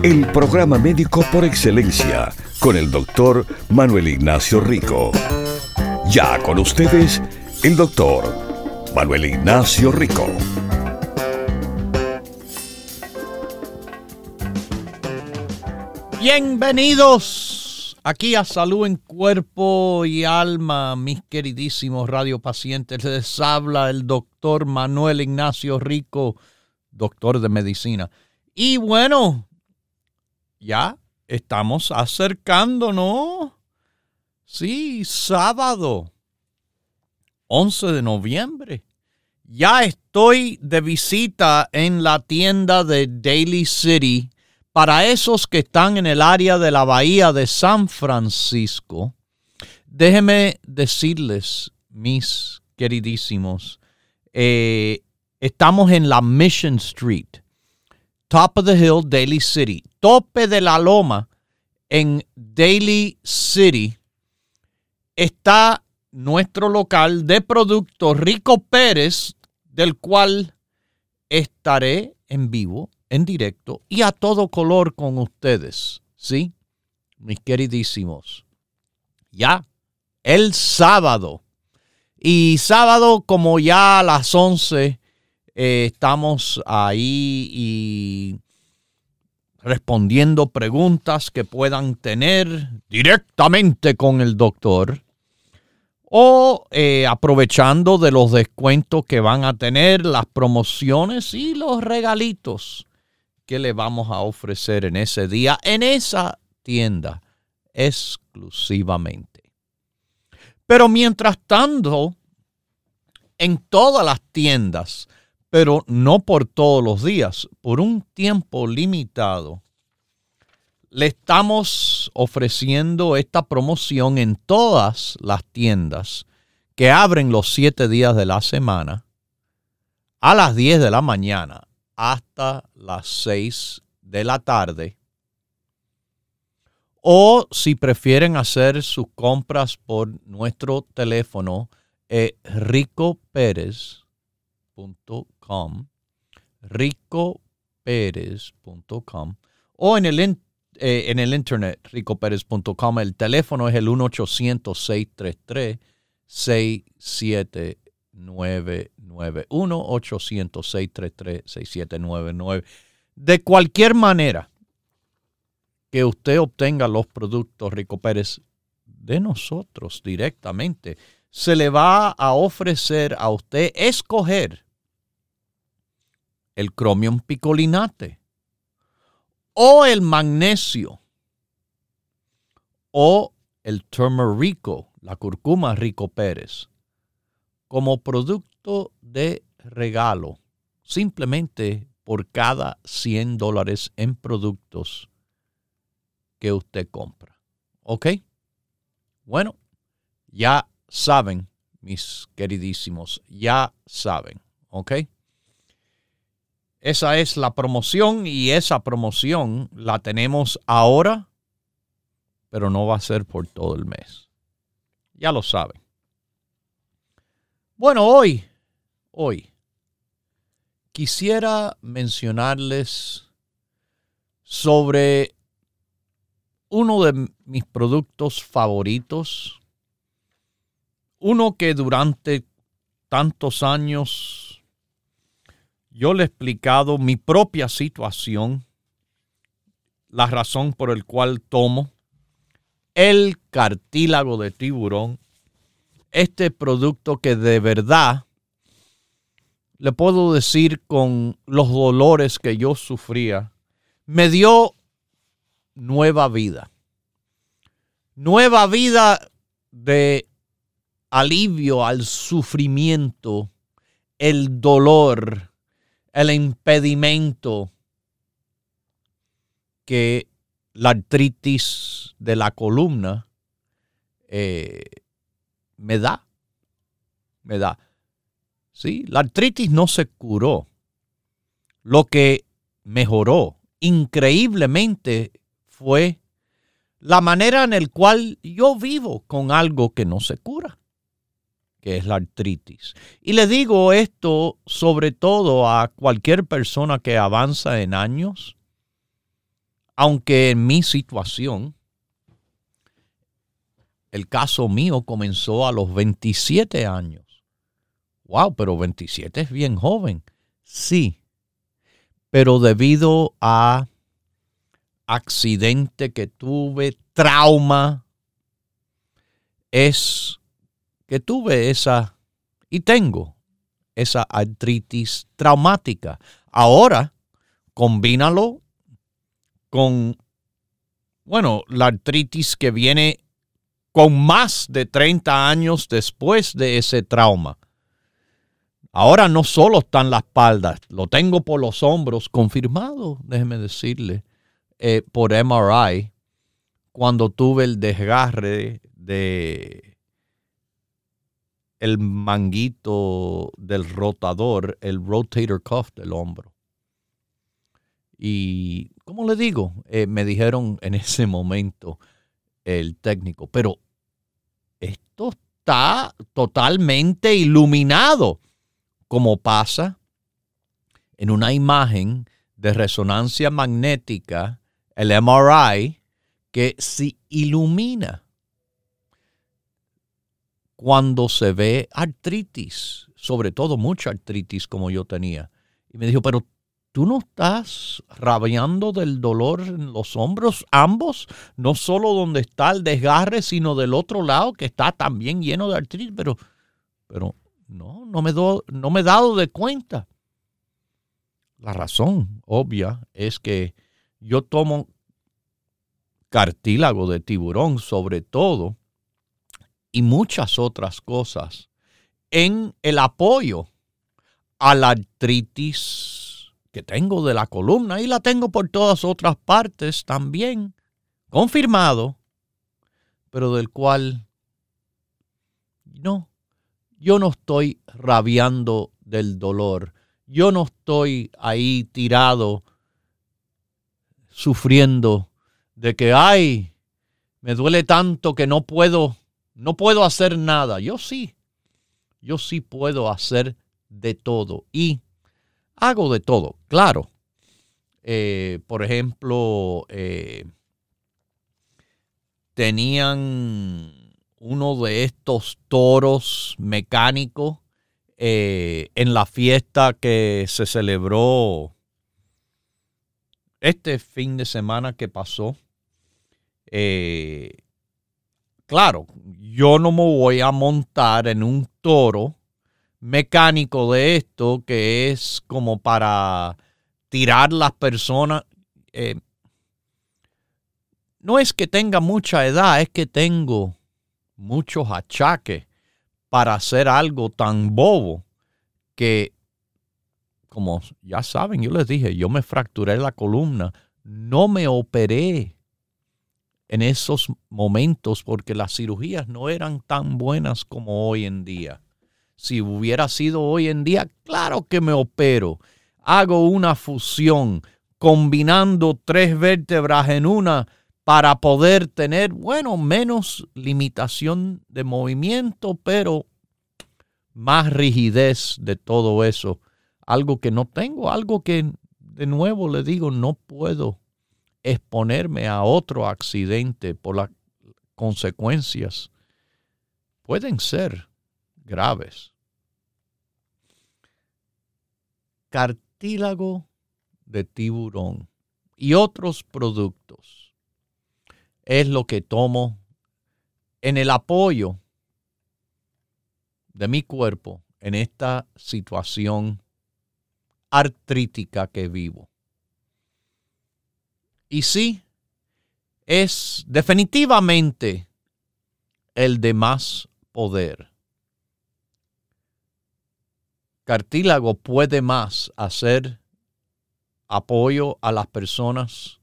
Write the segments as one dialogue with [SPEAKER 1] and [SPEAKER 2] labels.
[SPEAKER 1] El programa médico por excelencia con el doctor Manuel Ignacio Rico. Ya con ustedes, el doctor Manuel Ignacio Rico.
[SPEAKER 2] Bienvenidos aquí a Salud en Cuerpo y Alma, mis queridísimos radiopacientes. Les habla el doctor Manuel Ignacio Rico, doctor de medicina. Y bueno, ya estamos acercándonos. Sí, sábado, 11 de noviembre. Ya estoy de visita en la tienda de Daily City. Para esos que están en el área de la bahía de San Francisco, déjenme decirles, mis queridísimos, eh, estamos en la Mission Street, Top of the Hill, Daily City tope de la loma en Daly City está nuestro local de productos Rico Pérez, del cual estaré en vivo, en directo y a todo color con ustedes. ¿Sí? Mis queridísimos. Ya, el sábado. Y sábado, como ya a las 11, eh, estamos ahí y respondiendo preguntas que puedan tener directamente con el doctor o eh, aprovechando de los descuentos que van a tener, las promociones y los regalitos que le vamos a ofrecer en ese día, en esa tienda exclusivamente. Pero mientras tanto, en todas las tiendas, pero no por todos los días, por un tiempo limitado. Le estamos ofreciendo esta promoción en todas las tiendas que abren los siete días de la semana a las 10 de la mañana hasta las 6 de la tarde. O si prefieren hacer sus compras por nuestro teléfono, eh, Rico Pérez ricoperez.com o en el, eh, en el internet ricoperez.com. El teléfono es el 1-800-633-6799. 1-800-633-6799. De cualquier manera que usted obtenga los productos Rico Pérez de nosotros directamente, se le va a ofrecer a usted escoger el cromium picolinate o el magnesio o el turmerico, la curcuma rico Pérez, como producto de regalo, simplemente por cada 100 dólares en productos que usted compra. ¿Ok? Bueno, ya saben, mis queridísimos, ya saben, ¿ok? Esa es la promoción y esa promoción la tenemos ahora, pero no va a ser por todo el mes. Ya lo saben. Bueno, hoy, hoy, quisiera mencionarles sobre uno de mis productos favoritos uno que durante tantos años yo le he explicado mi propia situación, la razón por el cual tomo el cartílago de tiburón, este producto que de verdad le puedo decir con los dolores que yo sufría, me dio nueva vida. Nueva vida de alivio al sufrimiento, el dolor, el impedimento que la artritis de la columna eh, me da, me da. Sí, la artritis no se curó. Lo que mejoró increíblemente fue la manera en la cual yo vivo con algo que no se cura, que es la artritis. Y le digo esto sobre todo a cualquier persona que avanza en años, aunque en mi situación, el caso mío comenzó a los 27 años. Wow, pero 27 es bien joven. Sí, pero debido a accidente que tuve, trauma, es que tuve esa y tengo esa artritis traumática. Ahora, combínalo con, bueno, la artritis que viene con más de 30 años después de ese trauma. Ahora no solo está en la espalda, lo tengo por los hombros, confirmado, déjeme decirle, eh, por MRI, cuando tuve el desgarre de el manguito del rotador, el rotator cuff del hombro. Y, ¿cómo le digo? Eh, me dijeron en ese momento el técnico, pero esto está totalmente iluminado como pasa en una imagen de resonancia magnética, el MRI, que se ilumina cuando se ve artritis, sobre todo mucha artritis como yo tenía. Y me dijo, pero tú no estás rabiando del dolor en los hombros, ambos, no solo donde está el desgarre, sino del otro lado que está también lleno de artritis, pero, pero no, no me, no me he dado de cuenta. La razón obvia es que yo tomo cartílago de tiburón sobre todo y muchas otras cosas en el apoyo a la artritis que tengo de la columna y la tengo por todas otras partes también, confirmado, pero del cual no, yo no estoy rabiando del dolor. Yo no estoy ahí tirado sufriendo de que, ay, me duele tanto que no puedo, no puedo hacer nada. Yo sí, yo sí puedo hacer de todo y hago de todo, claro. Eh, por ejemplo, eh, tenían uno de estos toros mecánicos eh, en la fiesta que se celebró este fin de semana que pasó. Eh, claro, yo no me voy a montar en un toro mecánico de esto que es como para tirar las personas. Eh, no es que tenga mucha edad, es que tengo muchos achaques para hacer algo tan bobo que, como ya saben, yo les dije, yo me fracturé la columna, no me operé en esos momentos porque las cirugías no eran tan buenas como hoy en día. Si hubiera sido hoy en día, claro que me opero. Hago una fusión combinando tres vértebras en una para poder tener, bueno, menos limitación de movimiento, pero más rigidez de todo eso. Algo que no tengo, algo que de nuevo le digo, no puedo exponerme a otro accidente por las consecuencias. Pueden ser graves. Cartílago de tiburón y otros productos es lo que tomo en el apoyo de mi cuerpo en esta situación artrítica que vivo. Y sí, es definitivamente el de más poder. Cartílago puede más hacer apoyo a las personas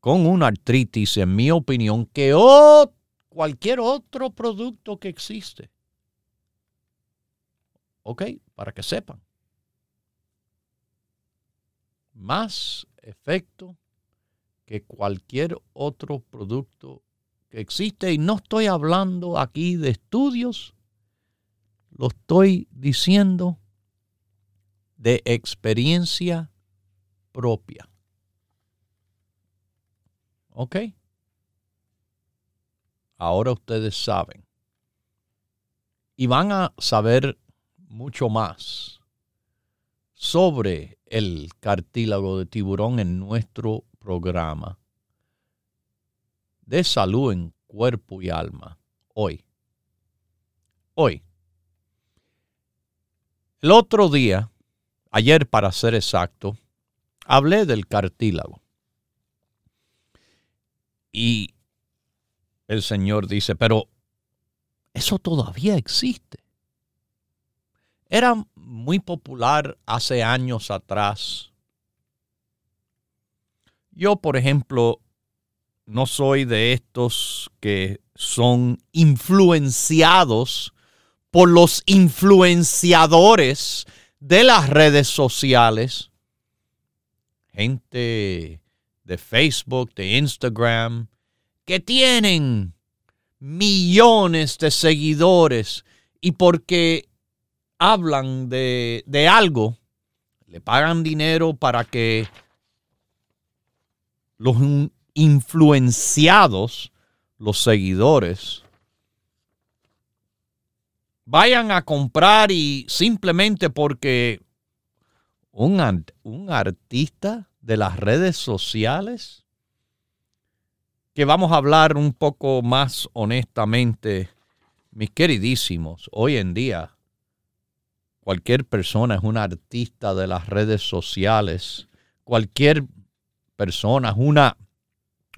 [SPEAKER 2] con una artritis, en mi opinión, que cualquier otro producto que existe. ¿Ok? Para que sepan. Más efecto que cualquier otro producto que existe. Y no estoy hablando aquí de estudios, lo estoy diciendo de experiencia propia. ¿Ok? Ahora ustedes saben. Y van a saber mucho más sobre el cartílago de tiburón en nuestro programa de salud en cuerpo y alma hoy. Hoy. El otro día, ayer para ser exacto, hablé del cartílago. Y el Señor dice, pero eso todavía existe. Era muy popular hace años atrás. Yo, por ejemplo, no soy de estos que son influenciados por los influenciadores de las redes sociales. Gente de Facebook, de Instagram, que tienen millones de seguidores y porque hablan de, algo, le pagan dinero para que los influenciados, los seguidores, vayan a comprar y simplemente porque un, un artista de las redes sociales, que vamos a hablar un poco más honestamente, mis queridísimos, hoy en día Cualquier persona es un artista de las redes sociales. Cualquier persona es una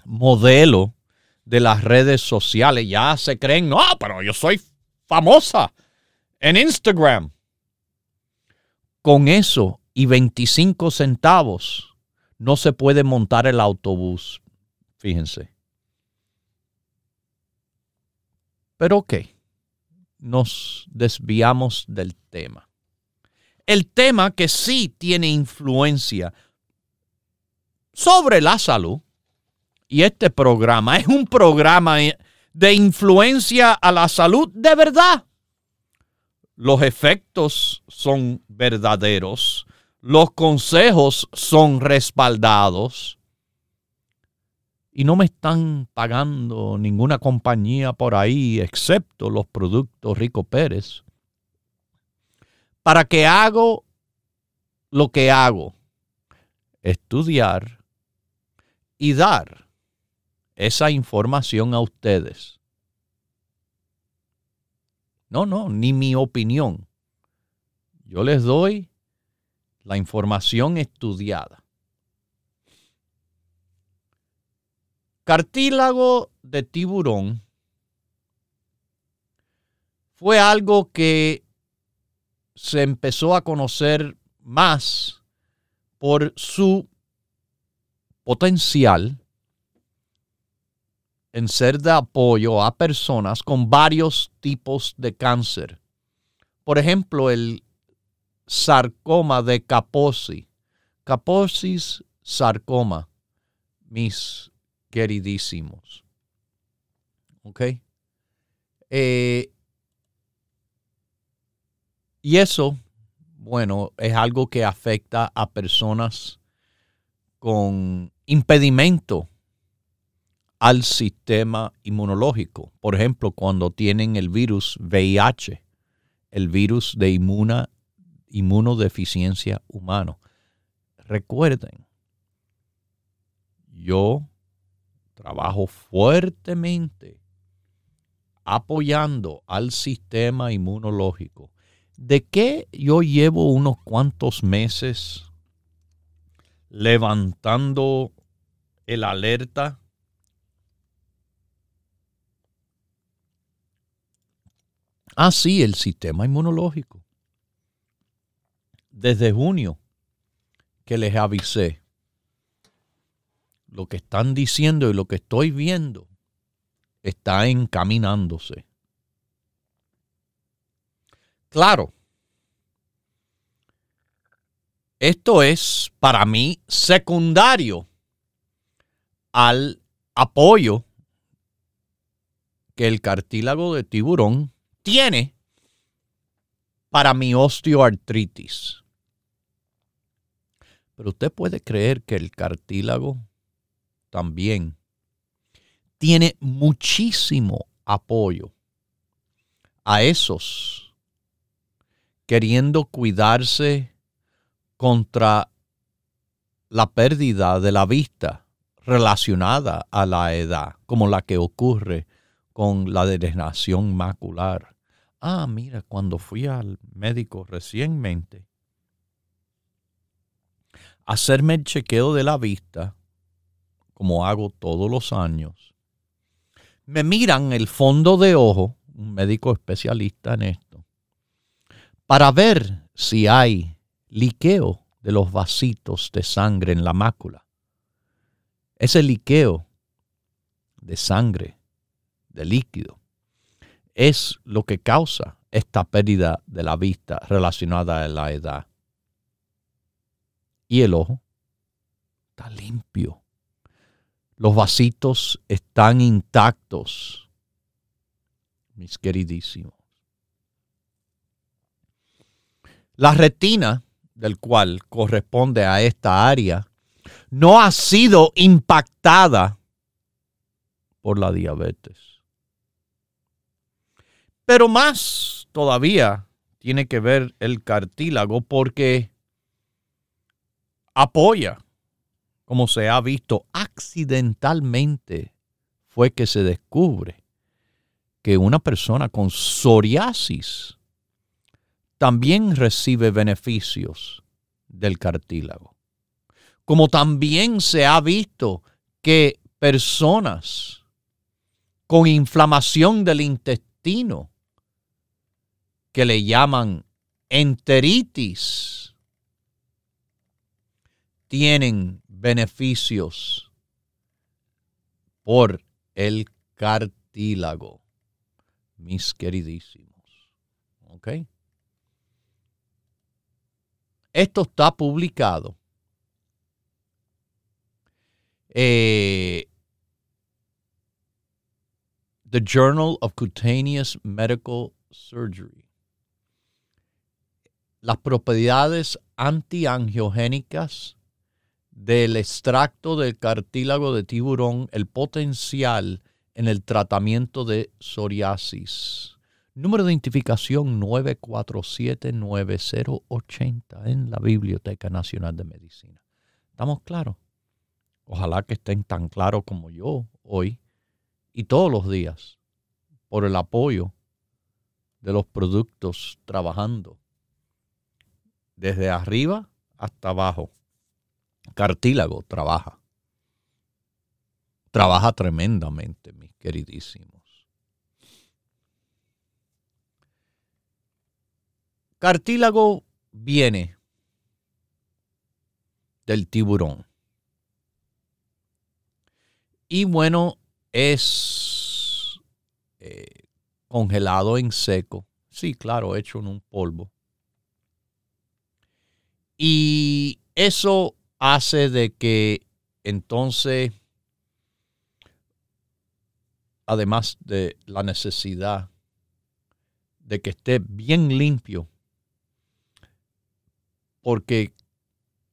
[SPEAKER 2] modelo de las redes sociales. Ya se creen, no, pero yo soy famosa en Instagram. Con eso y 25 centavos no se puede montar el autobús. Fíjense. Pero ok, nos desviamos del tema el tema que sí tiene influencia sobre la salud. Y este programa es un programa de influencia a la salud de verdad. Los efectos son verdaderos. Los consejos son respaldados. Y no me están pagando ninguna compañía por ahí, excepto los productos Rico Pérez para que hago lo que hago, estudiar y dar esa información a ustedes. No, no, ni mi opinión. Yo les doy la información estudiada. Cartílago de tiburón fue algo que se empezó a conocer más por su potencial en ser de apoyo a personas con varios tipos de cáncer. Por ejemplo, el sarcoma de Kaposi. Kaposi's sarcoma, mis queridísimos. ¿Ok? Eh, y eso, bueno, es algo que afecta a personas con impedimento al sistema inmunológico. Por ejemplo, cuando tienen el virus VIH, el virus de inmunodeficiencia humano. Recuerden, yo trabajo fuertemente apoyando al sistema inmunológico de qué yo llevo unos cuantos meses levantando el alerta. Así ah, el sistema inmunológico. Desde junio que les avisé. lo que están diciendo y lo que estoy viendo está encaminándose. Claro, esto es para mí secundario al apoyo que el cartílago de tiburón tiene para mi osteoartritis. Pero usted puede creer que el cartílago también tiene muchísimo apoyo a esos queriendo cuidarse contra la pérdida de la vista relacionada a la edad, como la que ocurre con la degeneración macular. Ah, mira, cuando fui al médico recientemente, hacerme el chequeo de la vista, como hago todos los años, me miran el fondo de ojo, un médico especialista en esto, para ver si hay liqueo de los vasitos de sangre en la mácula. Ese liqueo de sangre, de líquido, es lo que causa esta pérdida de la vista relacionada a la edad. Y el ojo está limpio. Los vasitos están intactos, mis queridísimos. La retina, del cual corresponde a esta área, no ha sido impactada por la diabetes. Pero más todavía tiene que ver el cartílago porque apoya, como se ha visto accidentalmente, fue que se descubre que una persona con psoriasis también recibe beneficios del cartílago. Como también se ha visto que personas con inflamación del intestino, que le llaman enteritis, tienen beneficios por el cartílago, mis queridísimos. ¿Ok? Esto está publicado. Eh, The Journal of Cutaneous Medical Surgery. Las propiedades antiangiogénicas del extracto del cartílago de tiburón, el potencial en el tratamiento de psoriasis. Número de identificación 9479080 en la Biblioteca Nacional de Medicina. ¿Estamos claros? Ojalá que estén tan claros como yo hoy y todos los días por el apoyo de los productos trabajando desde arriba hasta abajo cartílago trabaja. Trabaja tremendamente, mis queridísimos. Cartílago viene del tiburón. Y bueno, es eh, congelado en seco. Sí, claro, hecho en un polvo. Y eso hace de que entonces, además de la necesidad de que esté bien limpio, porque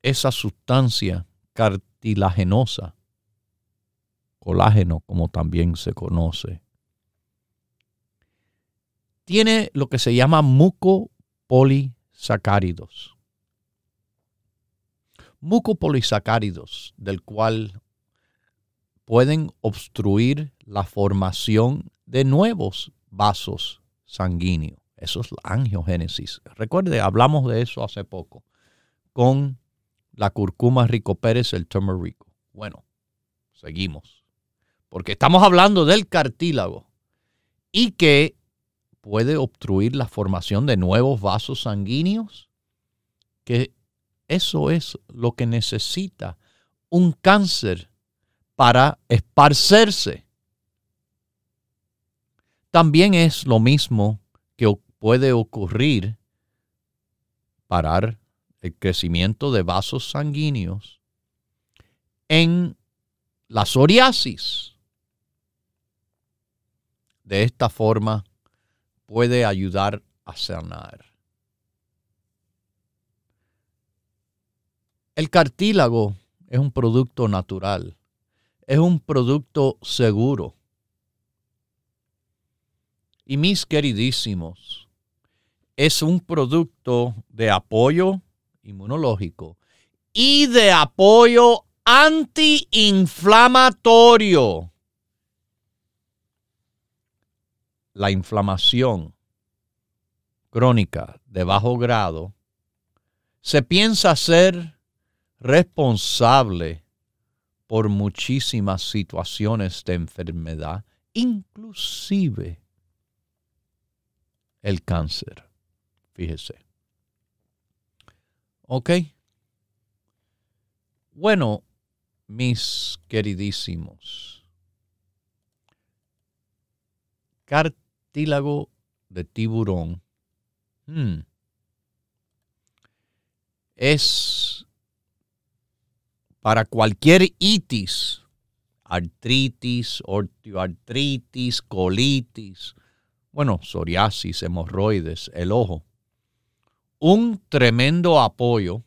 [SPEAKER 2] esa sustancia cartilagenosa, colágeno como también se conoce, tiene lo que se llama mucopolisacáridos mucopolisacáridos, del cual pueden obstruir la formación de nuevos vasos sanguíneos. Eso es la angiogénesis. Recuerde, hablamos de eso hace poco con la curcuma rico pérez, el turmerico. Bueno, seguimos. Porque estamos hablando del cartílago y que puede obstruir la formación de nuevos vasos sanguíneos que eso es lo que necesita un cáncer para esparcerse. También es lo mismo que puede ocurrir parar el crecimiento de vasos sanguíneos en la psoriasis. De esta forma puede ayudar a sanar. El cartílago es un producto natural, es un producto seguro. Y mis queridísimos, es un producto de apoyo y de apoyo antiinflamatorio. La inflamación crónica de bajo grado se piensa ser responsable por muchísimas situaciones de enfermedad, inclusive el cáncer. Fíjese. ¿Ok? Bueno, mis queridísimos, cartílago de tiburón. Hmm, es para cualquier itis, artritis, osteoartritis, colitis, bueno, psoriasis, hemorroides, el ojo, un tremendo apoyo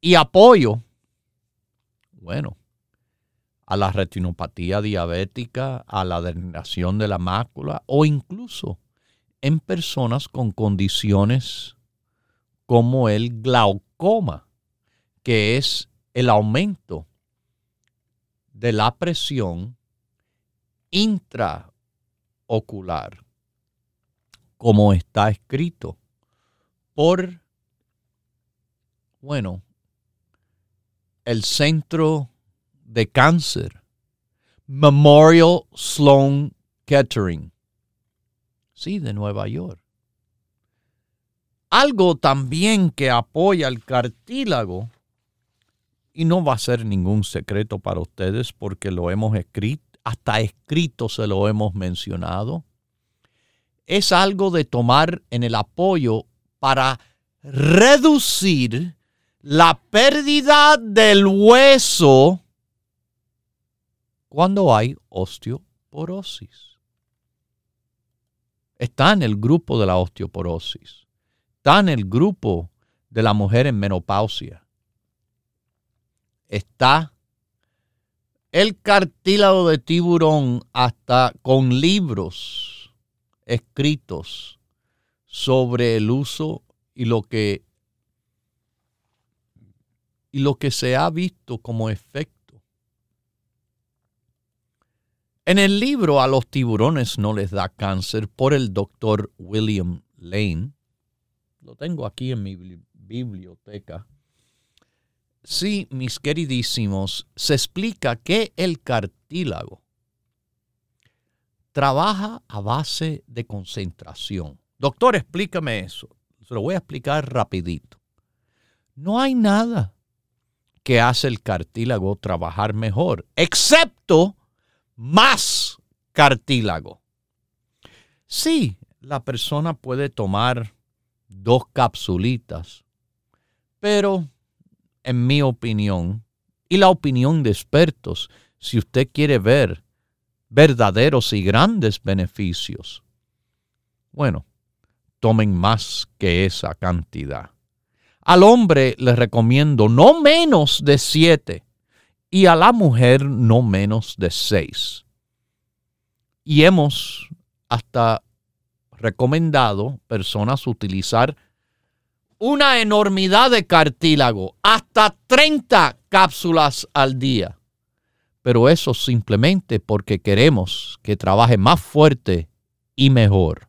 [SPEAKER 2] y apoyo, bueno, a la retinopatía diabética, a la degeneración de la mácula o incluso en personas con condiciones como el glaucoma, que es el aumento de la presión intraocular, como está escrito por, bueno, el Centro de Cáncer, Memorial Sloan Kettering, sí, de Nueva York. Algo también que apoya el cartílago, y no va a ser ningún secreto para ustedes porque lo hemos escrito, hasta escrito se lo hemos mencionado, es algo de tomar en el apoyo para reducir la pérdida del hueso cuando hay osteoporosis. Está en el grupo de la osteoporosis. Está en el grupo de la mujer en menopausia. Está el cartílago de tiburón hasta con libros escritos sobre el uso y lo que y lo que se ha visto como efecto. En el libro A los tiburones no les da cáncer por el doctor William Lane, lo tengo aquí en mi biblioteca. Sí, mis queridísimos, se explica que el cartílago trabaja a base de concentración. Doctor, explícame eso. Se lo voy a explicar rapidito. No hay nada que hace el cartílago trabajar mejor, excepto más cartílago. Sí, la persona puede tomar dos capsulitas, pero en mi opinión y la opinión de expertos, si usted quiere ver verdaderos y grandes beneficios, bueno, tomen más que esa cantidad. Al hombre le recomiendo no menos de siete y a la mujer no menos de seis. Y hemos hasta recomendado personas utilizar una enormidad de cartílago, hasta 30 cápsulas al día. Pero eso simplemente porque queremos que trabaje más fuerte y mejor.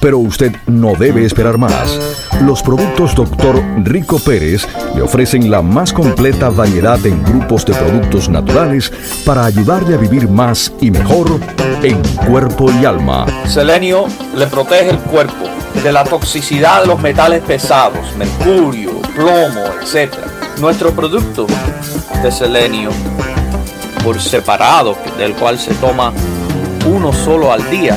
[SPEAKER 3] Pero usted no debe esperar más. Los productos Dr. Rico Pérez le ofrecen la más completa variedad en grupos de productos naturales para ayudarle a vivir más y mejor en cuerpo y alma.
[SPEAKER 2] Selenio le protege el cuerpo de la toxicidad de los metales pesados, mercurio, plomo, etc. Nuestro producto de selenio por separado, del cual se toma uno solo al día,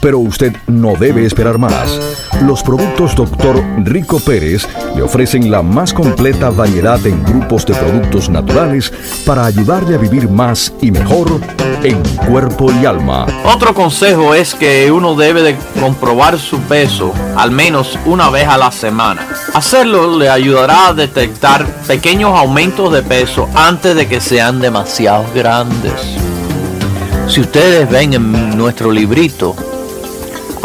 [SPEAKER 3] Pero usted no debe esperar más. Los productos Dr. Rico Pérez le ofrecen la más completa variedad en grupos de productos naturales para ayudarle a vivir más y mejor en cuerpo y alma.
[SPEAKER 2] Otro consejo es que uno debe de comprobar su peso al menos una vez a la semana. Hacerlo le ayudará a detectar pequeños aumentos de peso antes de que sean demasiado grandes. Si ustedes ven en nuestro librito,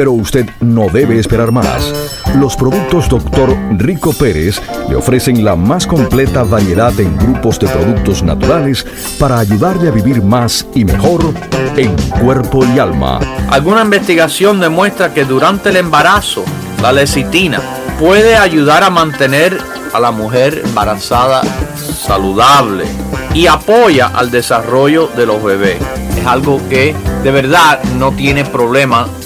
[SPEAKER 3] Pero usted no debe esperar más. Los productos Dr. Rico Pérez le ofrecen la más completa variedad en grupos de productos naturales para ayudarle a vivir más y mejor en cuerpo y alma.
[SPEAKER 2] Alguna investigación demuestra que durante el embarazo, la lecitina puede ayudar a mantener a la mujer embarazada saludable y apoya al desarrollo de los bebés. Es algo que de verdad no tiene problema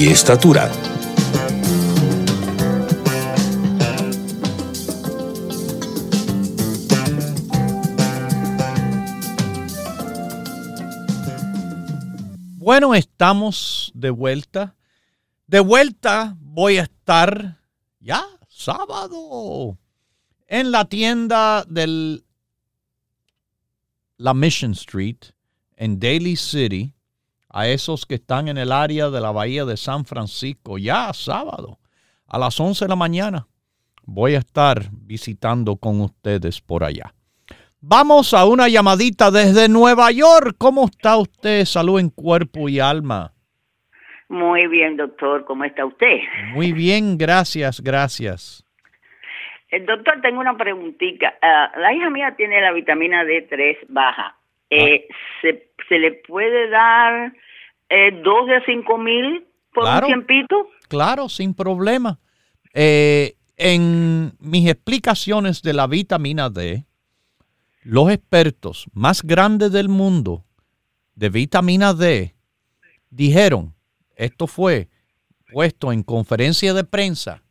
[SPEAKER 1] y estatura.
[SPEAKER 2] Bueno, estamos de vuelta. De vuelta voy a estar ya sábado en la tienda de la Mission Street en Daly City a esos que están en el área de la bahía de San Francisco ya sábado a las 11 de la mañana. Voy a estar visitando con ustedes por allá. Vamos a una llamadita desde Nueva York. ¿Cómo está usted? Salud en cuerpo y alma.
[SPEAKER 4] Muy bien, doctor. ¿Cómo está usted?
[SPEAKER 2] Muy bien, gracias, gracias.
[SPEAKER 4] El eh, doctor, tengo una preguntita. Ah, la hija mía tiene la vitamina D3 baja. Eh, ¿se, ¿se, le puede dar eh, dos de cinco mil por un tiempito?
[SPEAKER 2] Claro, sin problema. Eh, en mis explicaciones de la vitamina D, los expertos más grandes del mundo de vitamina D dijeron, esto fue puesto en conferencia de prensa,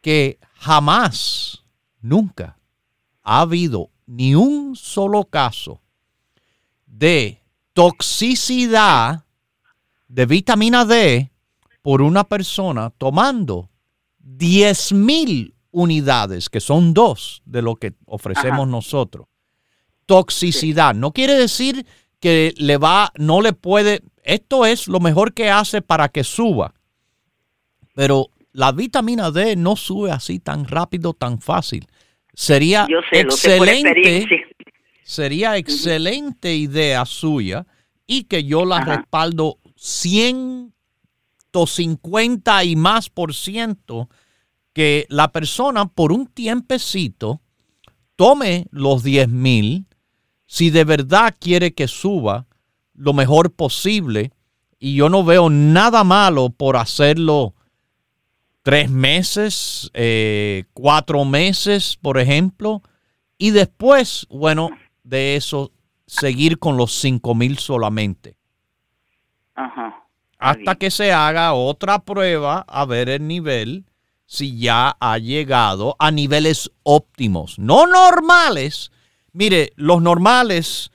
[SPEAKER 2] que jamás, nunca ha habido ni un solo caso de toxicidad de vitamina D por una persona tomando 10 mil unidades, que son dos de lo que ofrecemos nosotros toxicidad. No quiere decir que le va, no le puede, esto es lo mejor que hace para que suba. Pero la vitamina D no sube así tan rápido, tan fácil. Sería excelente, sería excelente idea suya y que yo la respaldo 150 y más por ciento que la persona por un tiempecito tome los 10 mil si de verdad quiere que suba lo mejor posible, y yo no veo nada malo por hacerlo tres meses, eh, cuatro meses, por ejemplo, y después, bueno, de eso, seguir con los cinco mil solamente.
[SPEAKER 4] Ajá.
[SPEAKER 2] Hasta que se haga otra prueba a ver el nivel, si ya ha llegado a niveles óptimos, no normales, Mire, los normales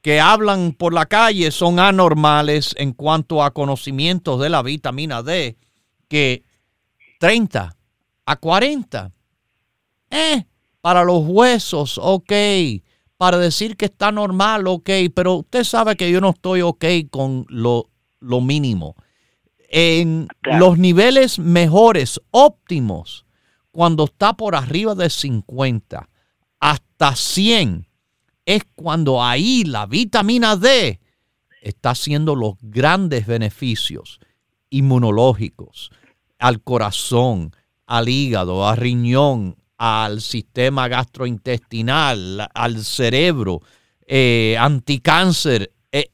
[SPEAKER 2] que hablan por la calle son anormales en cuanto a conocimientos de la vitamina D, que 30 a 40. Eh, para los huesos, ok. Para decir que está normal, ok. Pero usted sabe que yo no estoy ok con lo, lo mínimo. En los niveles mejores, óptimos, cuando está por arriba de 50 hasta 100, es cuando ahí la vitamina D está haciendo los grandes beneficios inmunológicos al corazón, al hígado, al riñón, al sistema gastrointestinal, al cerebro, eh, anticáncer, eh,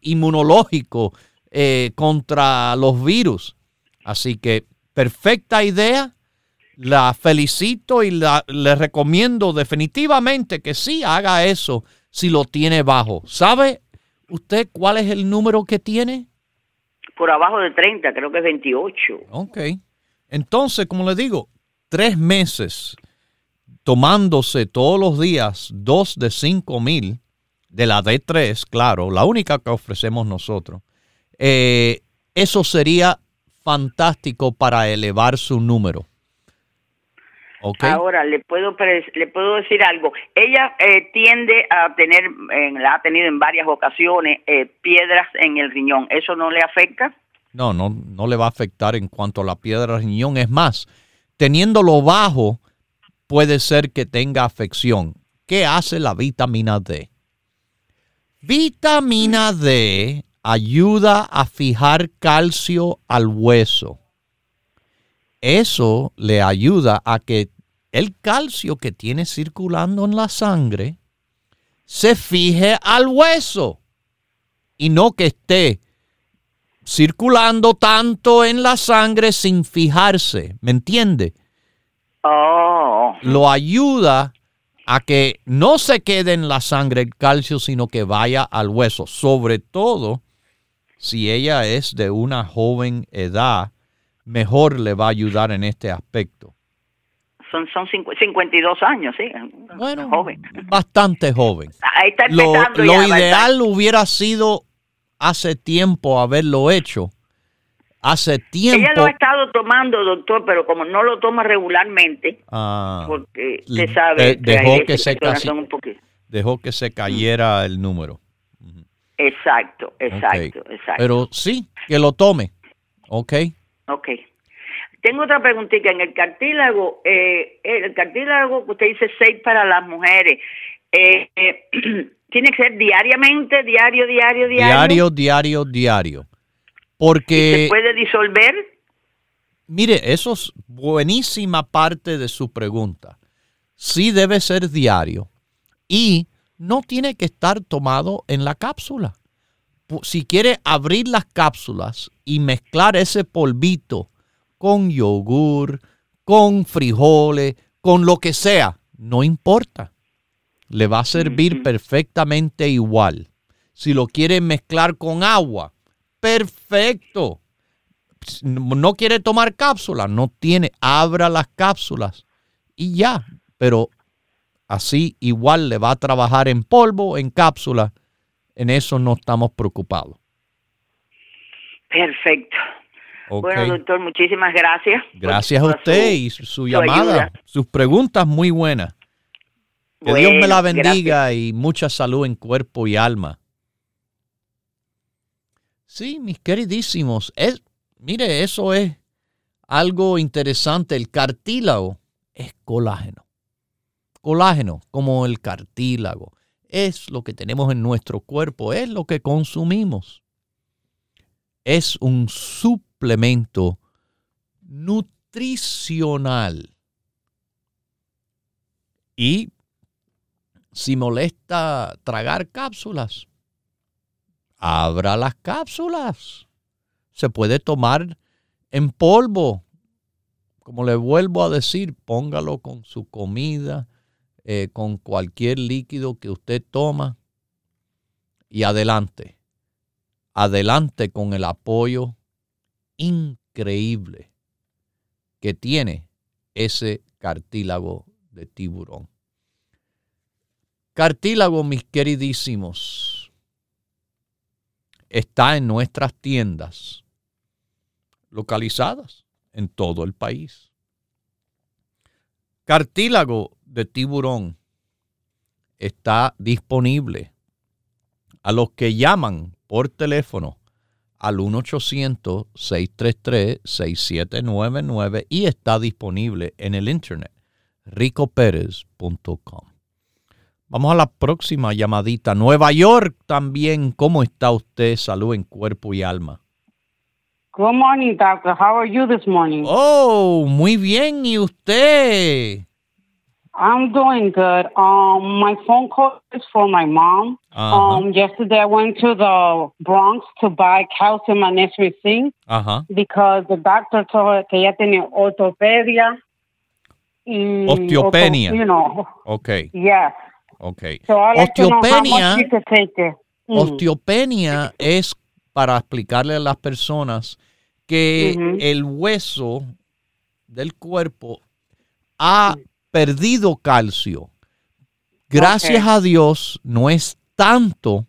[SPEAKER 2] inmunológico eh, contra los virus. Así que perfecta idea la felicito y la, le recomiendo definitivamente que sí haga eso si lo tiene bajo. ¿Sabe usted cuál es el número que tiene?
[SPEAKER 4] Por abajo de 30, creo que es 28.
[SPEAKER 2] Ok. Entonces, como le digo, tres meses tomándose todos los días dos de cinco mil de la D3, claro, la única que ofrecemos nosotros, eh, eso sería fantástico para elevar su número.
[SPEAKER 4] Ahora, le puedo, le puedo decir algo. Ella eh, tiende a tener, la ha tenido en varias ocasiones, eh, piedras en el riñón. ¿Eso no le afecta?
[SPEAKER 2] No, no, no le va a afectar en cuanto a la piedra del riñón. Es más, teniéndolo bajo, puede ser que tenga afección. ¿Qué hace la vitamina D? Vitamina D ayuda a fijar calcio al hueso. Eso le ayuda a que el calcio que tiene circulando en la sangre se fije al hueso y no que esté circulando tanto en la sangre sin fijarse, ¿me entiende?
[SPEAKER 4] Oh.
[SPEAKER 2] Lo ayuda a que no se quede en la sangre el calcio, sino que vaya al hueso, sobre todo si ella es de una joven edad, mejor le va a ayudar en este aspecto.
[SPEAKER 4] Son, son 52 años, sí.
[SPEAKER 2] Bueno, joven. bastante joven.
[SPEAKER 4] Ahí está
[SPEAKER 2] lo, lo ideal hubiera sido hace tiempo haberlo hecho. Hace tiempo.
[SPEAKER 4] Ella lo ha estado tomando, doctor, pero como no lo toma regularmente,
[SPEAKER 2] ah,
[SPEAKER 4] porque usted sabe
[SPEAKER 2] dejó que, se dejó que se cayera el número.
[SPEAKER 4] Exacto, exacto, exacto.
[SPEAKER 2] Pero sí, que lo tome. Ok.
[SPEAKER 4] Ok. Tengo otra preguntita. En el cartílago, eh, el cartílago, usted dice seis para las mujeres. Eh, eh tiene que ser diariamente, diario, diario, diario.
[SPEAKER 2] Diario, diario, diario. Porque...
[SPEAKER 4] ¿Se puede disolver?
[SPEAKER 2] Mire, eso es buenísima parte de su pregunta. Sí debe ser diario y no tiene que estar tomado en la cápsula. Si quiere abrir las cápsulas y mezclar ese polvito con yogur, con frijoles, con lo que sea, no importa le va a servir perfectamente igual. Si lo quiere mezclar con agua, perfecto. No quiere tomar cápsulas, no tiene, abra las cápsulas y ya. Pero así igual le va a trabajar en polvo, en cápsula. En eso no estamos preocupados.
[SPEAKER 4] Perfecto. Bueno, doctor, muchísimas gracias.
[SPEAKER 2] Gracias a usted y su, llamada, sus preguntas muy buenas. Que Dios me la bendiga y mucha salud en cuerpo y alma. Sí, mis queridísimos, es, mire, eso es algo interesante. El cartílago es colágeno. Colágeno, como el cartílago, es lo que tenemos en nuestro cuerpo, es lo que consumimos. Es un suplemento nutricional. Y si molesta tragar cápsulas, abra las cápsulas. Se puede tomar en polvo. Como le vuelvo a decir, póngalo con su comida, eh, con cualquier líquido que usted toma. Y adelante. Adelante con el apoyo increíble que tiene ese cartílago de tiburón. Cartílago, mis queridísimos, está en nuestras tiendas localizadas en todo el país. Cartílago de tiburón está disponible a los que llaman por teléfono al 1-800-633-6799 y está disponible en el internet ricoperez.com. Vamos a la próxima llamadita. Nueva York también. ¿Cómo está usted? Salud en cuerpo y alma.
[SPEAKER 5] Good morning, doctor. How are you this morning?
[SPEAKER 2] Oh, muy bien. ¿Y usted?
[SPEAKER 5] I'm doing good. Um, my phone call is for my mom. Um, yesterday I went to the Bronx to buy calcium and everything
[SPEAKER 2] uh-huh.
[SPEAKER 5] because the doctor told her que ella tenía ortopedia.
[SPEAKER 2] Osteopenia.
[SPEAKER 5] you know.
[SPEAKER 2] Okay.
[SPEAKER 5] Yes.
[SPEAKER 2] Ok. osteopenia, mm. osteopenia es para explicarle a las personas que el hueso del cuerpo ha perdido calcio. Gracias a Dios no es tanto.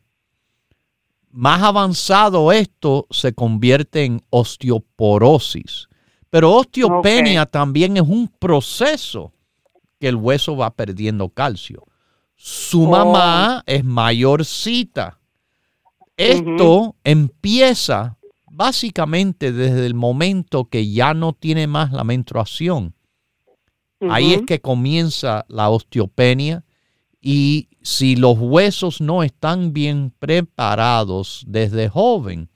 [SPEAKER 2] Más avanzado esto se convierte en osteoporosis. Pero osteopenia también es un proceso que el hueso va perdiendo calcio. Su oh. mamá es mayorcita. Esto empieza básicamente desde el momento que ya no tiene más la menstruación. Ahí es que comienza la osteopenia y si los huesos no están bien preparados desde joven,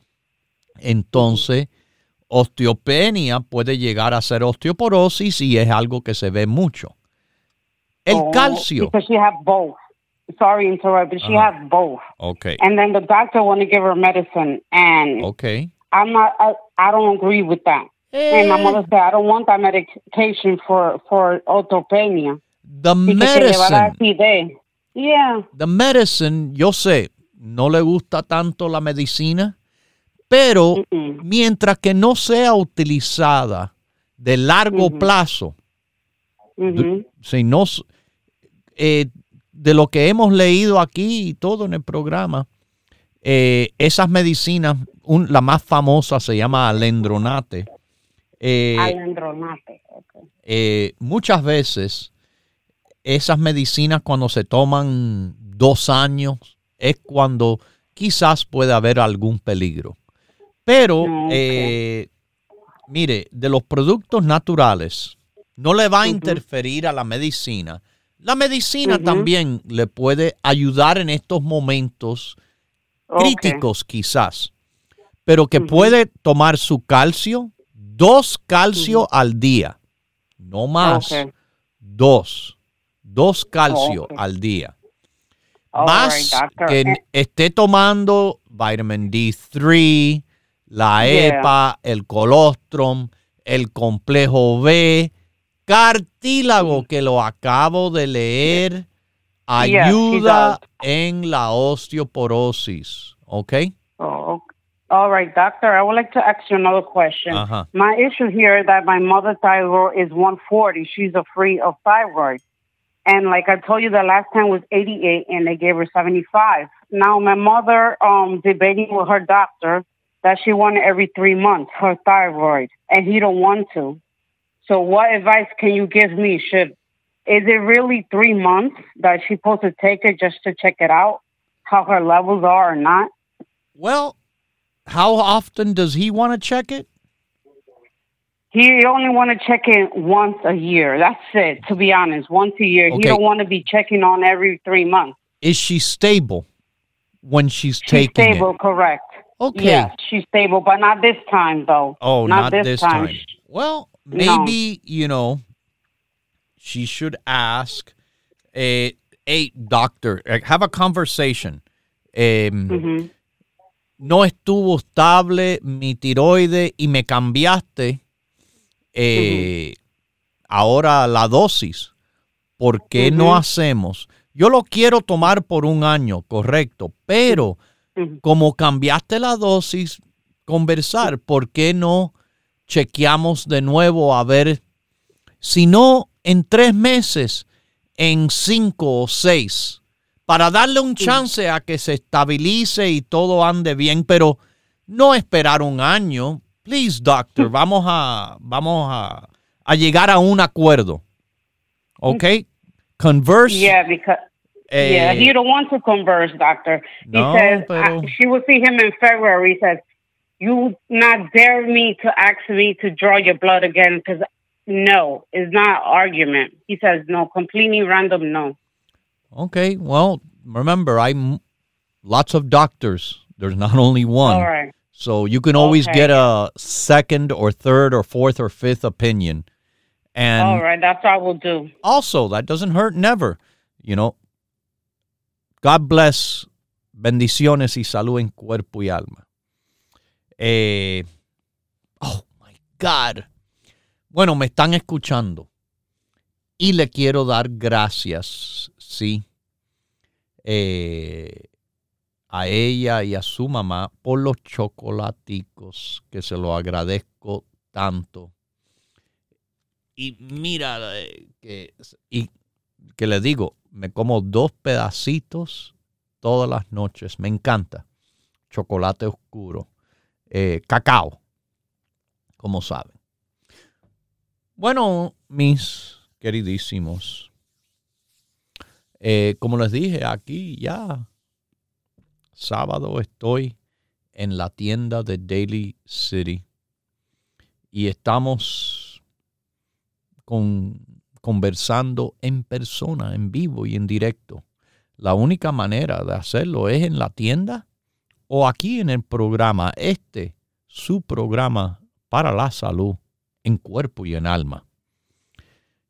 [SPEAKER 2] entonces osteopenia puede llegar a ser osteoporosis y es algo que se ve mucho. El calcio.
[SPEAKER 5] Because she had both. Sorry to interrupt, but she had both.
[SPEAKER 2] Okay.
[SPEAKER 5] And then the doctor want to give her medicine, and
[SPEAKER 2] okay,
[SPEAKER 5] I'm not. I, I don't agree with that. Eh. And my mother said, I don't want that medication for for osteopenia.
[SPEAKER 2] The medicine.
[SPEAKER 5] Yeah.
[SPEAKER 2] The medicine, yo sé, no le gusta tanto la medicina, pero mientras que no sea utilizada de largo plazo, si no, eh, de lo que hemos leído aquí y todo en el programa, eh, esas medicinas, la más famosa se llama alendronate.
[SPEAKER 5] Eh, alendronate,
[SPEAKER 2] muchas veces esas medicinas cuando se toman dos años es cuando quizás puede haber algún peligro. Pero, mire, de los productos naturales, no le va a interferir a la medicina. La medicina también le puede ayudar en estos momentos críticos quizás, pero que puede tomar su calcio, dos calcio al día, no más, dos dos calcio al día. Más que esté tomando vitamin D3, la EPA, el colostrum, el complejo B, cartílago que lo acabo de leer, ayuda en la osteoporosis. Okay?
[SPEAKER 5] Oh, All right, doctor. I would like to ask you another question. My issue here is that my mother's thyroid is 140. She's afraid of thyroid. And like I told you, the last time was 88 and they gave her 75. Now my mother um debating with her doctor that she wanted every three months her thyroid and he don't want to. So what advice can you give me? Should is it really three months that she's supposed to take it just to check it out, how her levels are or not?
[SPEAKER 2] Well, how often does he want to check it?
[SPEAKER 5] He only want to check in once a year. That's it. To be honest, once a year. Okay. He don't want to be checking on every three months.
[SPEAKER 2] Is she stable when she's,
[SPEAKER 5] she's
[SPEAKER 2] taking
[SPEAKER 5] stable,
[SPEAKER 2] it?
[SPEAKER 5] correct.
[SPEAKER 2] Okay.
[SPEAKER 5] Yes, she's stable, but not this time though.
[SPEAKER 2] Oh,
[SPEAKER 5] not,
[SPEAKER 2] not this, this time. time. Well, maybe no. you know she should ask a a doctor. Have a conversation. Um, mm-hmm. No estuvo estable mi tiroide y me cambiaste eh, ahora la dosis. ¿Por qué no hacemos? Yo lo quiero tomar por un año, correcto, pero como cambiaste la dosis, conversar, ¿por qué no chequeamos de nuevo a ver si no en tres meses, en cinco o seis, para darle un chance a que se estabilice y todo ande bien, pero no esperar un año, please, doctor, vamos a, vamos a, a llegar a un acuerdo. Okay? Converse.
[SPEAKER 5] Yeah, because eh, yeah, he don't want to converse, doctor. He
[SPEAKER 2] no,
[SPEAKER 5] says
[SPEAKER 2] pero,
[SPEAKER 5] she will see him in February. He says, "You not dare me to ask me to draw your blood again because no, it's not argument." He says, "No, completely random, no."
[SPEAKER 2] Okay, well, remember, I'm lots of doctors. There's not only one.
[SPEAKER 5] All right.
[SPEAKER 2] So you can always okay. get a second or third or fourth or fifth opinion. And
[SPEAKER 5] all right, that's what I will do.
[SPEAKER 2] Also, that doesn't hurt never. You know, God bless, bendiciones y salud en cuerpo y alma. Eh, oh my God. Bueno, me están escuchando y le quiero dar gracias, sí. Eh, a ella y a su mamá por los chocolaticos, que se lo agradezco tanto. Y mira, eh, que, y que le digo, me como dos pedacitos todas las noches, me encanta. Chocolate oscuro, eh, cacao, como saben. Bueno, mis queridísimos, eh, como les dije, aquí ya sábado estoy en la tienda de Daily City y estamos con, conversando en persona, en vivo y en directo. La única manera de hacerlo es en la tienda o aquí en el programa, este, su programa para la salud en cuerpo y en alma.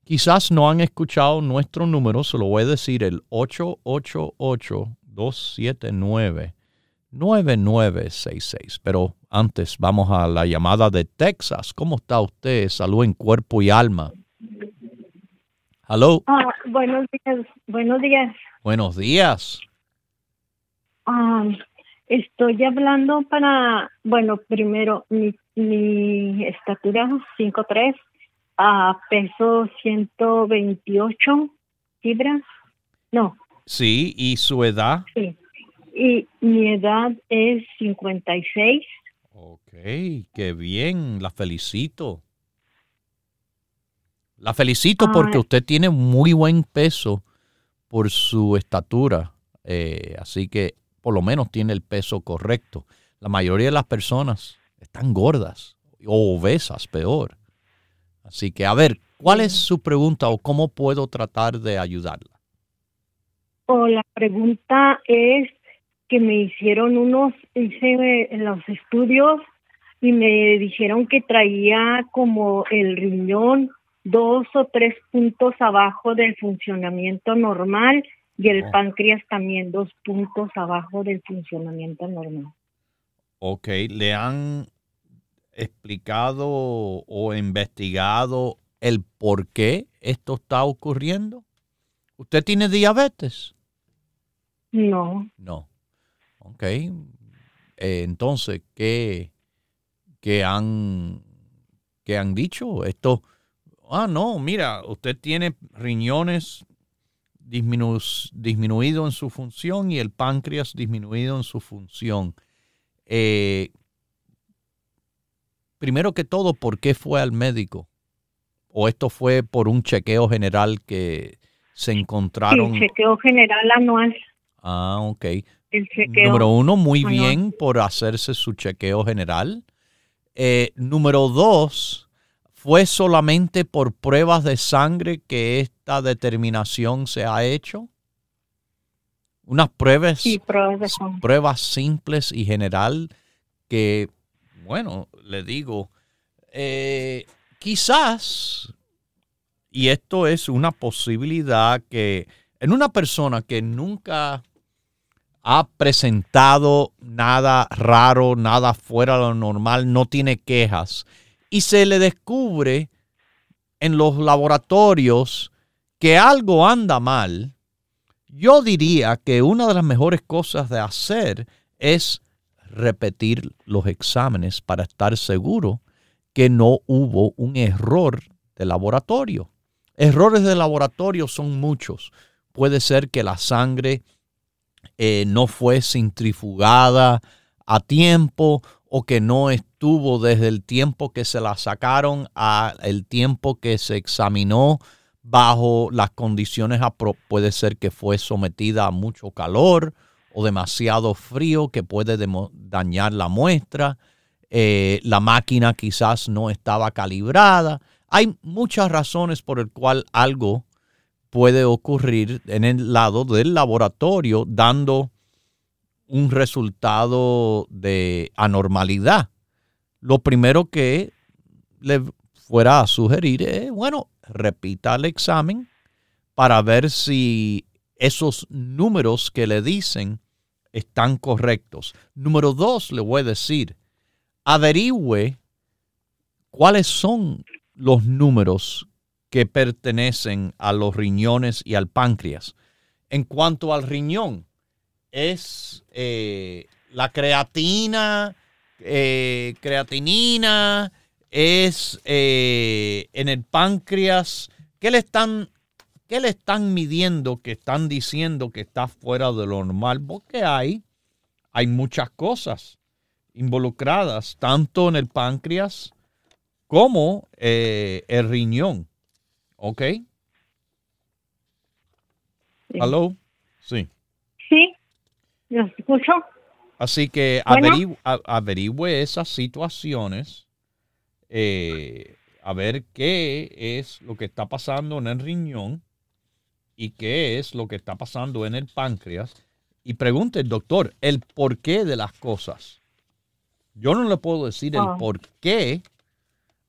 [SPEAKER 2] quizás no han escuchado nuestro número, se lo voy a decir, el 888-279-9966. Pero antes vamos a la llamada de Texas. ¿Cómo está usted? Salud en cuerpo y alma. Hello.
[SPEAKER 6] Ah, buenos días. Buenos días.
[SPEAKER 2] Buenos días.
[SPEAKER 6] Ah, estoy hablando para, bueno, primero, mi, mi estatura 5'3", a peso 128 libras. No.
[SPEAKER 2] Sí, ¿y su edad?
[SPEAKER 6] Sí. Y mi edad es 56.
[SPEAKER 2] Ok, qué bien, la felicito. La felicito porque usted tiene muy buen peso por su estatura, eh, así que por lo menos tiene el peso correcto. La mayoría de las personas están gordas o obesas, peor. Así que, a ver, ¿cuál es su pregunta o cómo puedo tratar de ayudarla?
[SPEAKER 6] O la pregunta es que me hicieron unos, hice los estudios y me dijeron que traía como el riñón dos o tres puntos abajo del funcionamiento normal y el oh. páncreas también dos puntos abajo del funcionamiento normal.
[SPEAKER 2] Ok, ¿le han explicado o investigado el por qué esto está ocurriendo? ¿Usted tiene diabetes?
[SPEAKER 6] No.
[SPEAKER 2] No. Ok. Eh, entonces, ¿qué, qué han, qué han dicho? Esto ah, no, mira, usted tiene riñones disminuido en su función y el páncreas disminuido en su función. Eh, primero que todo, ¿por qué fue al médico? ¿O esto fue por un chequeo general que se encontraron?
[SPEAKER 6] Sí, chequeo general anual.
[SPEAKER 2] Ah, ok. número uno, muy bien por hacerse su chequeo general. Eh, número dos, ¿Fue solamente por pruebas de sangre que esta determinación se ha hecho? Unas pruebas, pruebas, simples y general que, bueno, le digo, eh, quizás, y esto es una posibilidad que en una persona que nunca ha presentado nada raro, nada fuera de lo normal, no tiene quejas, y se le descubre en los laboratorios que algo anda mal, yo diría que una de las mejores cosas de hacer es repetir los exámenes para estar seguro que no hubo un error de laboratorio. Errores de laboratorio son muchos. Puede ser que la sangre eh, no fue centrifugada a tiempo o que no estuvo desde el tiempo que se la sacaron a el tiempo que se examinó bajo las condiciones puede ser que fue sometida a mucho calor o demasiado frío que puede dañar la muestra. Eh, la máquina quizás no estaba calibrada. Hay muchas razones por el cual algo puede ocurrir en el lado del laboratorio dando un resultado de anormalidad. Lo primero que le fuera a sugerir es, bueno, repita el examen para ver si esos números que le dicen están correctos. Número dos, le voy a decir, averigüe cuáles son los números que pertenecen a los riñones y al páncreas. En cuanto al riñón, es eh, la creatina, eh, creatinina, es eh, en el páncreas. ¿Qué le están ¿Qué le están midiendo que están diciendo que está fuera de lo normal? Porque hay, hay muchas cosas involucradas, tanto en el páncreas como el riñón. ¿Ok? ¿Aló? Sí.
[SPEAKER 6] Sí. ¿Lo escucho?
[SPEAKER 2] Así que averigüe, esas situaciones, eh, a ver qué es lo que está pasando en el riñón y qué es lo que está pasando en el páncreas. Y pregunte, doctor, el porqué de las cosas. Yo no le puedo decir el ah. por qué.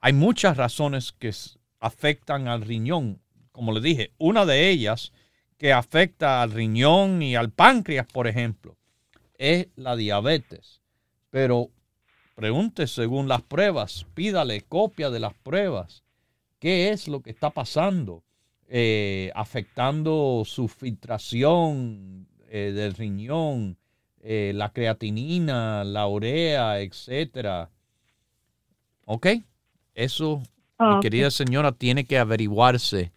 [SPEAKER 2] Hay muchas razones que afectan al riñón. como le dije, una de ellas que afecta al riñón y al páncreas, por ejemplo, es la diabetes. Pero pregunte según las pruebas, pídale copia de las pruebas. ¿Qué es lo que está pasando? Eh, afectando su filtración eh, del riñón, eh, la creatinina, la urea, etcétera. ¿Ok? Eso, mi ah, querida señora, tiene que averiguarse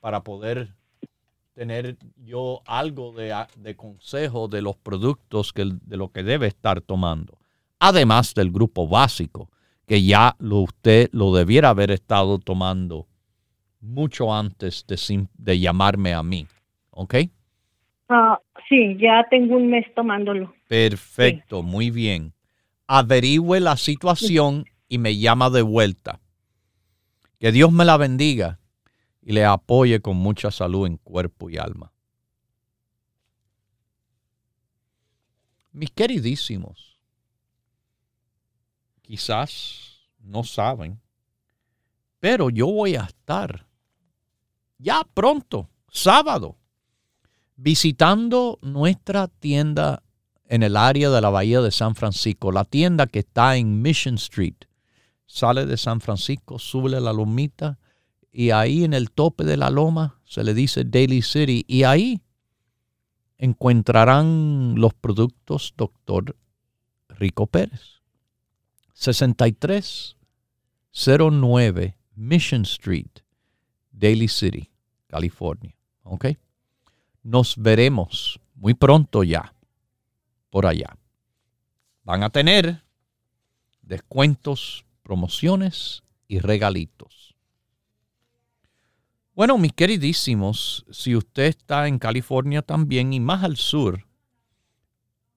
[SPEAKER 2] para poder tener yo algo de, consejo de los productos que, de lo que debe estar tomando. Además del grupo básico, que ya lo, usted lo debiera haber estado tomando mucho antes de, de llamarme a mí. ¿Ok?
[SPEAKER 6] Ah, sí, ya tengo un mes tomándolo.
[SPEAKER 2] Perfecto, muy bien. Averigüe la situación y me llama de vuelta. Que Dios me la bendiga le apoye con mucha salud en cuerpo y alma. Mis queridísimos, quizás no saben, pero yo voy a estar ya pronto, sábado, visitando nuestra tienda en el área de la Bahía de San Francisco, la tienda que está en Mission Street. Sale de San Francisco, sube la lomita y ahí en el tope de la loma se le dice Daily City y ahí encontrarán los productos Doctor Rico Pérez. 6309 Mission Street, Daily City, California. ¿Ok? Nos veremos muy pronto ya por allá. Van a tener descuentos, promociones y regalitos. Bueno, mis queridísimos, si usted está en California también y más al sur,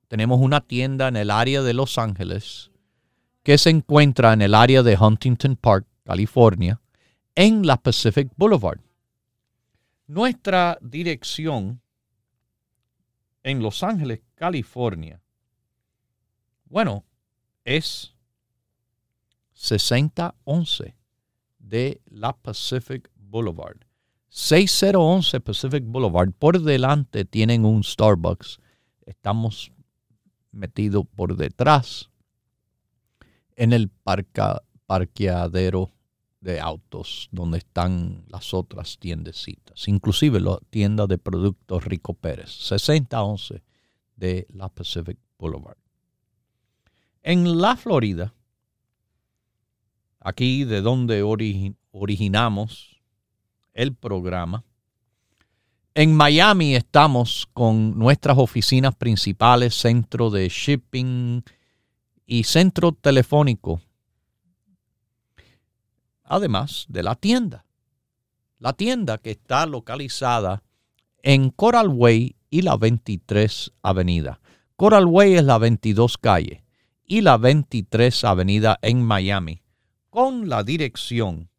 [SPEAKER 2] tenemos una tienda en el área de Los Ángeles que se encuentra en el área de Huntington Park, California, en la Pacific Boulevard. Nuestra dirección en Los Ángeles, California, bueno, es 6011 de la Pacific Boulevard. 6011 Pacific Boulevard. Por delante tienen un Starbucks. Estamos metidos por detrás en el parqueadero de autos donde están las otras tiendecitas, inclusive la tienda de productos Rico Pérez, 6011 de la Pacific Boulevard. En la Florida, aquí de donde originamos el programa. En Miami estamos con nuestras oficinas principales, centro de shipping y centro telefónico, además de la tienda. La tienda que está localizada en Coral Way y la 23 Avenida. Coral Way es la 22 calle y la 23 Avenida en Miami, con la dirección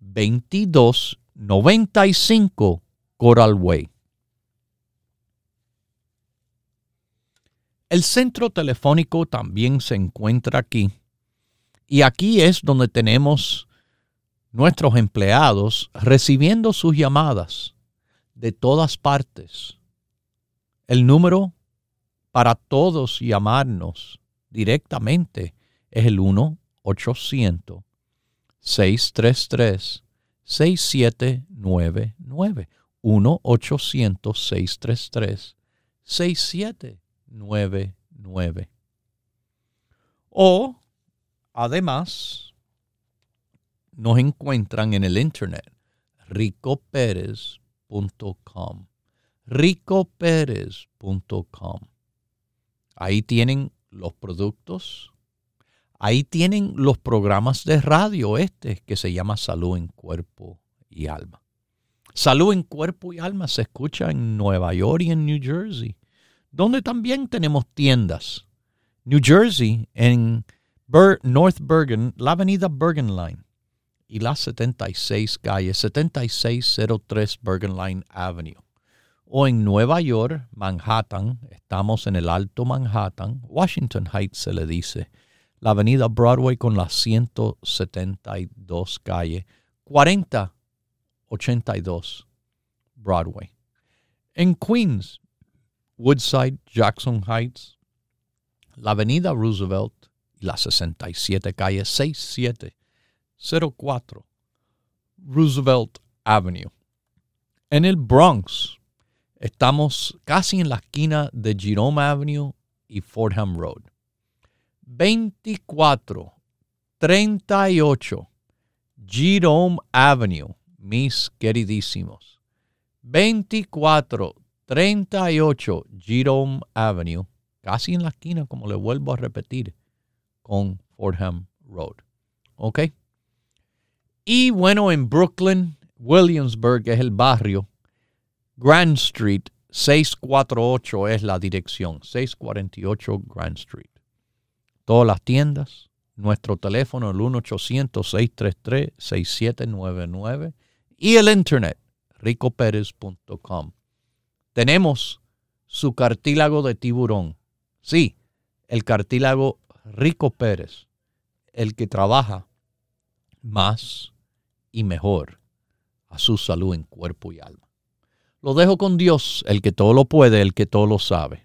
[SPEAKER 2] 22 95 Coral Way. El centro telefónico también se encuentra aquí y aquí es donde tenemos nuestros empleados recibiendo sus llamadas de todas partes. El número para todos llamarnos directamente es el 1-800-633 6799 1-800-633-6799. O, además, nos encuentran en el internet ricoperez.com. ricoperez.com. Ahí tienen los productos Ahí tienen los programas de radio este que se llama Salud en Cuerpo y Alma. Salud en Cuerpo y Alma se escucha en Nueva York y en New Jersey, donde también tenemos tiendas. New Jersey, en North Bergen, la avenida Bergen Line y la 76 calle, 7603 Bergen Line Avenue. O en Nueva York, Manhattan, estamos en el Alto Manhattan, Washington Heights se le dice la avenida Broadway con la 172 calle, 40 82 Broadway. En Queens, Woodside, Jackson Heights, la Avenida Roosevelt y la 67 calle 6704 Roosevelt Avenue. En el Bronx, estamos casi en la esquina de Jerome Avenue y Fordham Road. 24 38 Jerome Avenue, mis queridísimos. 24 38 Jerome Avenue, casi en la esquina, como le vuelvo a repetir, con Fordham Road. ¿Ok? Y bueno, en Brooklyn, Williamsburg es el barrio. Grand Street 648 es la dirección. 648 Grand Street. Todas las tiendas. Nuestro teléfono el 1-800-633-6799. Y el internet, ricoperez.com. Tenemos su cartílago de tiburón. Sí, el cartílago Rico Pérez, el que trabaja más y mejor a su salud en cuerpo y alma. Lo dejo con Dios, el que todo lo puede, el que todo lo sabe.